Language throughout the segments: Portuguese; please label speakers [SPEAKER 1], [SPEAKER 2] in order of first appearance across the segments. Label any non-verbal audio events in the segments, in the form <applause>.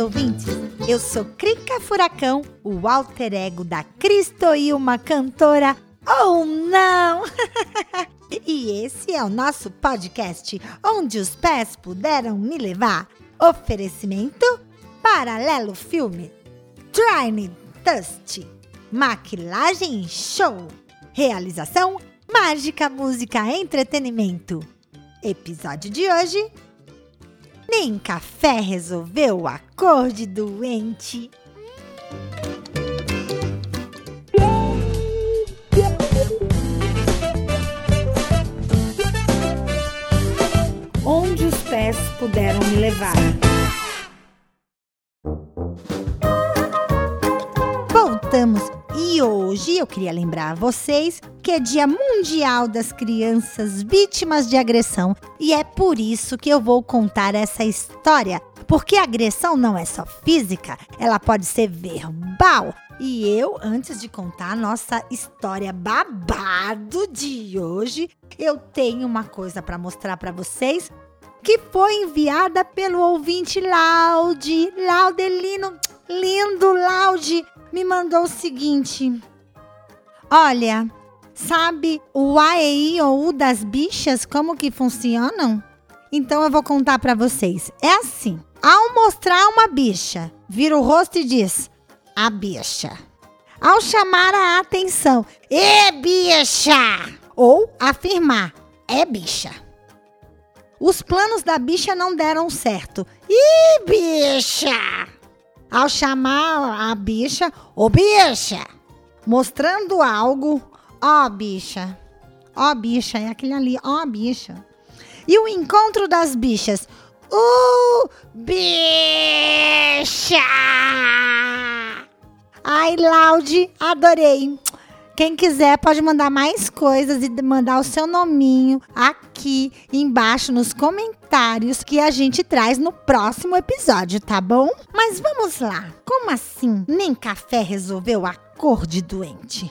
[SPEAKER 1] ouvintes! Eu sou Crica Furacão, o alter ego da Cristoilma cantora ou não! <laughs> e esse é o nosso podcast onde os pés puderam me levar. Oferecimento Paralelo Filme, Trine Dust, Maquilagem Show, Realização Mágica Música Entretenimento. Episódio de hoje nem café resolveu a cor de doente. Onde os pés puderam me levar. Hoje eu queria lembrar a vocês que é Dia Mundial das Crianças Vítimas de Agressão e é por isso que eu vou contar essa história. Porque a agressão não é só física, ela pode ser verbal. E eu, antes de contar a nossa história babado de hoje, eu tenho uma coisa para mostrar para vocês que foi enviada pelo ouvinte Laude. Laudelino, lindo Laude, me mandou o seguinte: Olha, sabe o A, E, I ou U das bichas, como que funcionam? Então eu vou contar para vocês. É assim: ao mostrar uma bicha, vira o rosto e diz: a bicha. Ao chamar a atenção, é bicha! Ou afirmar, é bicha. Os planos da bicha não deram certo. Ih, bicha! Ao chamar a bicha, ô bicha! Mostrando algo, ó bicha. Ó bicha, é aquele ali, ó bicha. E o encontro das bichas. Uh, bicha! Ai, Laude, adorei. Quem quiser pode mandar mais coisas e mandar o seu nominho aqui embaixo nos comentários que a gente traz no próximo episódio, tá bom? Mas vamos lá. Como assim? Nem café resolveu a cor de doente.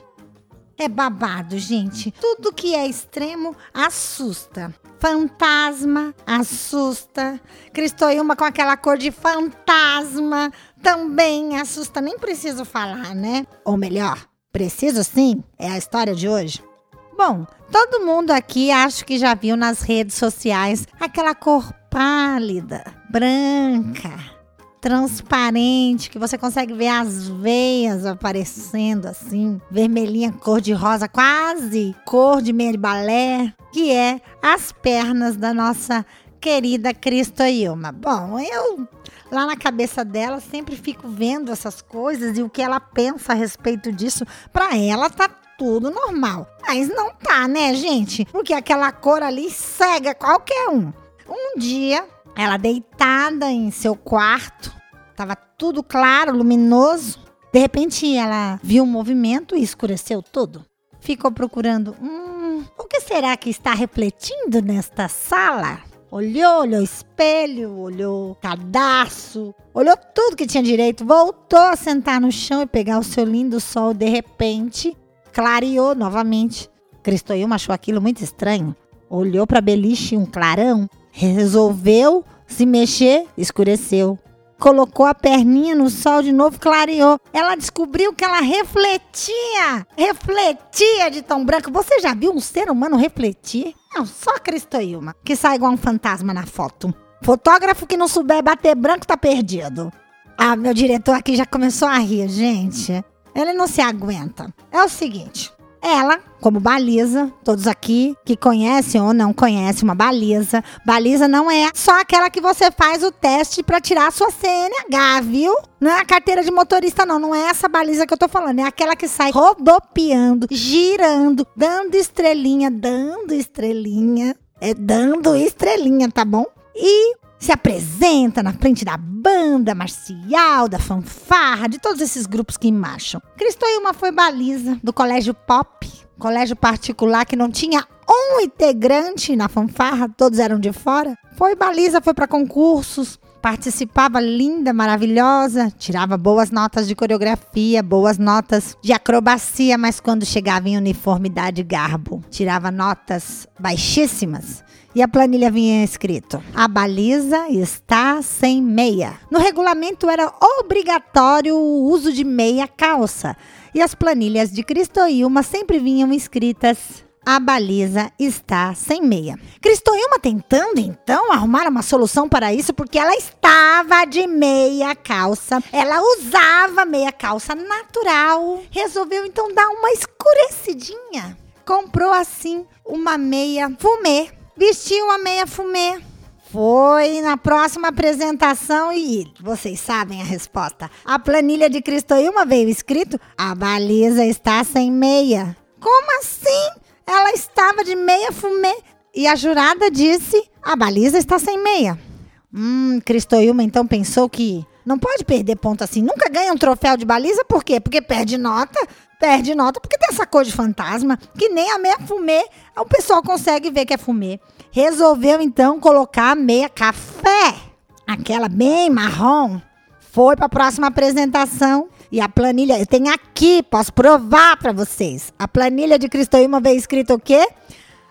[SPEAKER 1] É babado, gente. Tudo que é extremo assusta. Fantasma assusta. Cristoiuma com aquela cor de fantasma também assusta. Nem preciso falar, né? Ou melhor, Preciso sim? É a história de hoje? Bom, todo mundo aqui acho que já viu nas redes sociais aquela cor pálida, branca, transparente, que você consegue ver as veias aparecendo assim, vermelhinha, cor de rosa, quase cor de meia de balé, que é as pernas da nossa querida Cristo Ilma. Bom, eu lá na cabeça dela sempre fico vendo essas coisas e o que ela pensa a respeito disso. Para ela tá tudo normal. Mas não tá, né, gente? Porque aquela cor ali cega qualquer um. Um dia, ela deitada em seu quarto, tava tudo claro, luminoso. De repente, ela viu um movimento e escureceu tudo. Ficou procurando. Hum, o que será que está refletindo nesta sala? Olhou, olhou espelho, olhou cadastro, olhou tudo que tinha direito, voltou a sentar no chão e pegar o seu lindo sol. De repente, clareou novamente. Cristoilma achou aquilo muito estranho. Olhou para beliche um clarão, resolveu se mexer, escureceu colocou a perninha no sol de novo, clareou. Ela descobriu que ela refletia. Refletia de tão branco. Você já viu um ser humano refletir? Não, só Cristoilma, que sai igual um fantasma na foto. Fotógrafo que não souber bater branco tá perdido. Ah, meu diretor aqui já começou a rir, gente. Ele não se aguenta. É o seguinte, ela, como baliza, todos aqui que conhecem ou não conhecem uma baliza, baliza não é só aquela que você faz o teste para tirar a sua CNH, viu? Não é a carteira de motorista, não. Não é essa baliza que eu tô falando. É aquela que sai rodopiando, girando, dando estrelinha, dando estrelinha. É dando estrelinha, tá bom? E se apresenta na frente da banda marcial, da fanfarra, de todos esses grupos que marcham. Cristoilma foi baliza do colégio Pop, colégio particular que não tinha um integrante na fanfarra, todos eram de fora. Foi baliza, foi para concursos, participava linda, maravilhosa, tirava boas notas de coreografia, boas notas de acrobacia, mas quando chegava em uniformidade e garbo, tirava notas baixíssimas. E a planilha vinha escrito: a baliza está sem meia. No regulamento era obrigatório o uso de meia calça. E as planilhas de Cristoilma sempre vinham escritas a baliza está sem meia. Cristoilma tentando então arrumar uma solução para isso, porque ela estava de meia calça. Ela usava meia calça natural. Resolveu então dar uma escurecidinha. Comprou assim uma meia fumê. Vestiu uma meia fumê. Foi na próxima apresentação e vocês sabem a resposta. A planilha de Cristoilma veio escrito: a baliza está sem meia. Como assim? Ela estava de meia fumê e a jurada disse: a baliza está sem meia. Hum, Cristoilma então pensou que não pode perder ponto assim. Nunca ganha um troféu de baliza, por quê? Porque perde nota. Perde nota porque tem essa cor de fantasma, que nem a meia fumê, o pessoal consegue ver que é fumê. Resolveu então colocar a meia café, aquela bem marrom. Foi para a próxima apresentação e a planilha, eu tenho aqui, posso provar para vocês. A planilha de Cristoíma veio escrito o quê?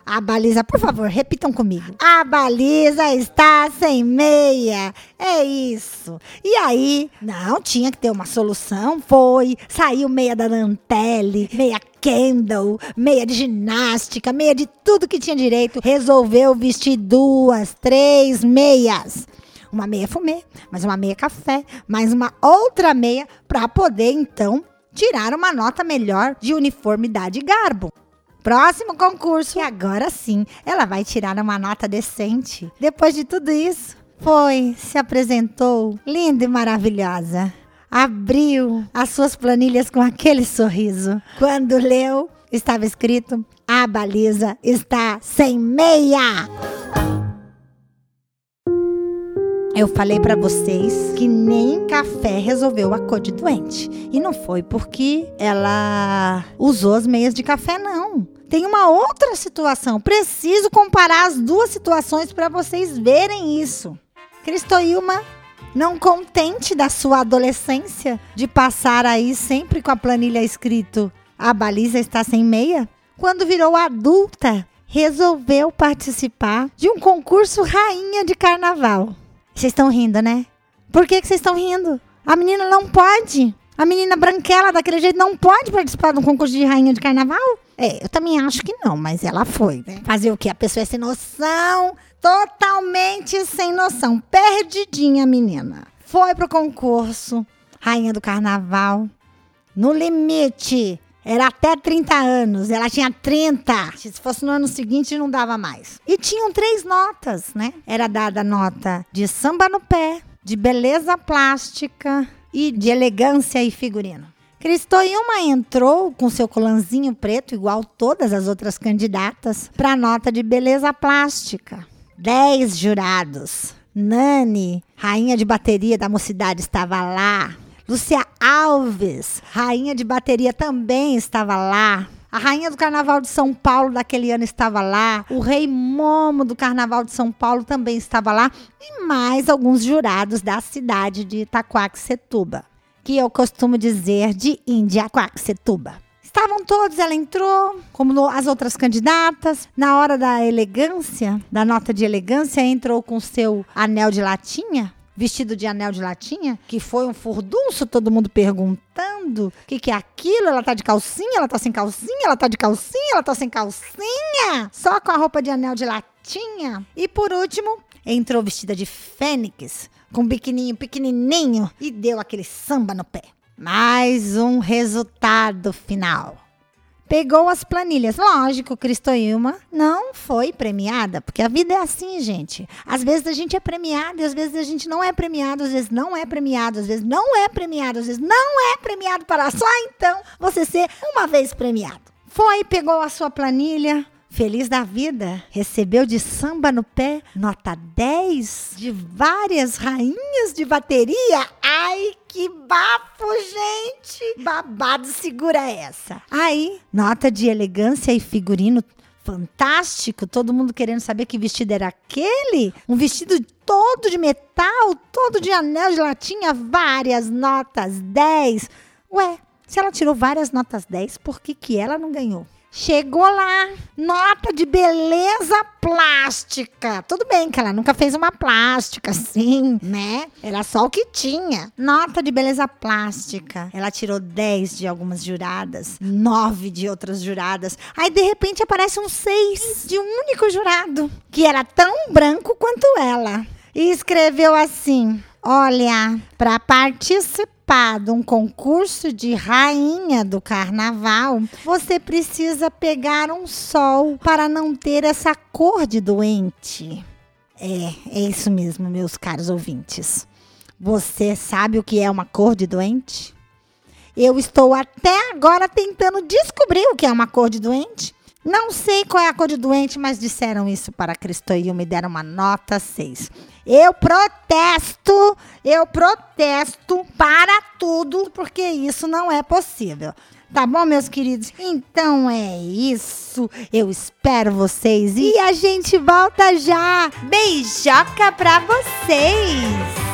[SPEAKER 1] A baliza, por favor, repitam comigo. A baliza está sem meia. É isso. E aí, não, tinha que ter uma solução. Foi, saiu meia da Dantelle, meia Kendall, meia de ginástica, meia de tudo que tinha direito. Resolveu vestir duas, três meias uma meia fumê, mais uma meia café, mais uma outra meia para poder então tirar uma nota melhor de uniformidade e garbo. Próximo concurso. E agora sim, ela vai tirar uma nota decente. Depois de tudo isso, foi, se apresentou, linda e maravilhosa. Abriu as suas planilhas com aquele sorriso. Quando leu, estava escrito: a baliza está sem meia. Eu falei para vocês que nem café resolveu a cor de doente. E não foi porque ela usou as meias de café, não. Tem uma outra situação. Preciso comparar as duas situações para vocês verem isso. Cristoilma, não contente da sua adolescência, de passar aí sempre com a planilha escrito a baliza está sem meia, quando virou adulta, resolveu participar de um concurso rainha de carnaval. Vocês estão rindo, né? Por que vocês estão rindo? A menina não pode. A menina branquela daquele jeito não pode participar de um concurso de rainha de carnaval? É, eu também acho que não, mas ela foi, né? Fazer o quê? A pessoa é sem noção, totalmente sem noção, perdidinha a menina. Foi pro concurso, rainha do carnaval, no limite. Era até 30 anos, ela tinha 30. Se fosse no ano seguinte, não dava mais. E tinham três notas, né? Era dada nota de samba no pé, de beleza plástica e de elegância e figurino. Cristoilma entrou com seu colanzinho preto, igual todas as outras candidatas, para a nota de beleza plástica. Dez jurados. Nani, rainha de bateria da mocidade, estava lá. Lúcia Alves, rainha de bateria, também estava lá. A rainha do Carnaval de São Paulo daquele ano estava lá. O rei Momo do Carnaval de São Paulo também estava lá. E mais alguns jurados da cidade de Itaquaquecetuba, que eu costumo dizer de Indiaquaquecetuba. Estavam todos, ela entrou, como as outras candidatas. Na hora da elegância, da nota de elegância, entrou com seu anel de latinha, vestido de anel de latinha, que foi um furdunço, todo mundo perguntando o que, que é aquilo. Ela tá de calcinha, ela tá sem calcinha, ela tá de calcinha, ela tá sem calcinha. Só com a roupa de anel de latinha. E por último, entrou vestida de fênix, com um biquininho pequenininho e deu aquele samba no pé. Mais um resultado final pegou as planilhas. Lógico, Cristoilma não foi premiada, porque a vida é assim, gente. Às vezes a gente é premiado e às vezes a gente não é premiado, às vezes não é premiado, às vezes não é premiado, às vezes não é premiado para só então você ser uma vez premiado. Foi, pegou a sua planilha, Feliz da vida, recebeu de samba no pé nota 10 de várias rainhas de bateria. Ai, que bafo, gente! Babado segura essa. Aí, nota de elegância e figurino fantástico, todo mundo querendo saber que vestido era aquele. Um vestido todo de metal, todo de anel de latinha, várias notas 10. Ué, se ela tirou várias notas 10, por que, que ela não ganhou? Chegou lá, nota de beleza plástica. Tudo bem que ela nunca fez uma plástica <laughs> assim, né? Era só o que tinha. Nota de beleza plástica. Ela tirou 10 de algumas juradas, 9 de outras juradas. Aí de repente aparece um 6 de um único jurado, que era tão branco quanto ela. E escreveu assim: Olha, para participar um concurso de rainha do carnaval, você precisa pegar um sol para não ter essa cor de doente. É, é isso mesmo, meus caros ouvintes. Você sabe o que é uma cor de doente? Eu estou até agora tentando descobrir o que é uma cor de doente. Não sei qual é a cor de doente, mas disseram isso para Cristo e me deram uma nota 6. Eu protesto, eu protesto para tudo, porque isso não é possível. Tá bom, meus queridos? Então é isso. Eu espero vocês e a gente volta já. Beijoca pra vocês!